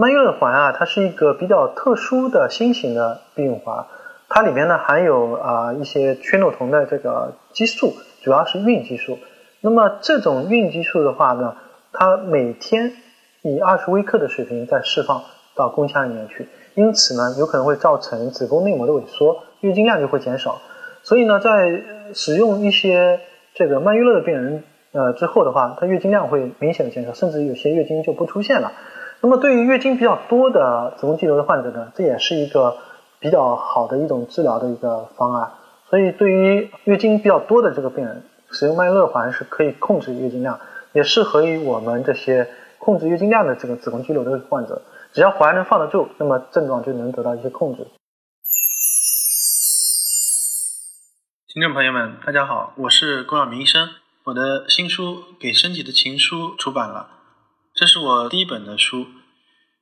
曼月乐环啊，它是一个比较特殊的新型的避孕环，它里面呢含有啊一些炔诺酮的这个激素，主要是孕激素。那么这种孕激素的话呢，它每天以二十微克的水平在释放到宫腔里面去，因此呢，有可能会造成子宫内膜的萎缩，月经量就会减少。所以呢，在使用一些这个曼月乐的病人呃之后的话，它月经量会明显的减少，甚至有些月经就不出现了。那么对于月经比较多的子宫肌瘤的患者呢，这也是一个比较好的一种治疗的一个方案。所以对于月经比较多的这个病人，使用曼月乐环是可以控制月经量，也适合于我们这些控制月经量的这个子宫肌瘤的患者。只要环能放得住，那么症状就能得到一些控制。听众朋友们，大家好，我是龚晓明医生。我的新书《给身体的情书》出版了，这是我第一本的书。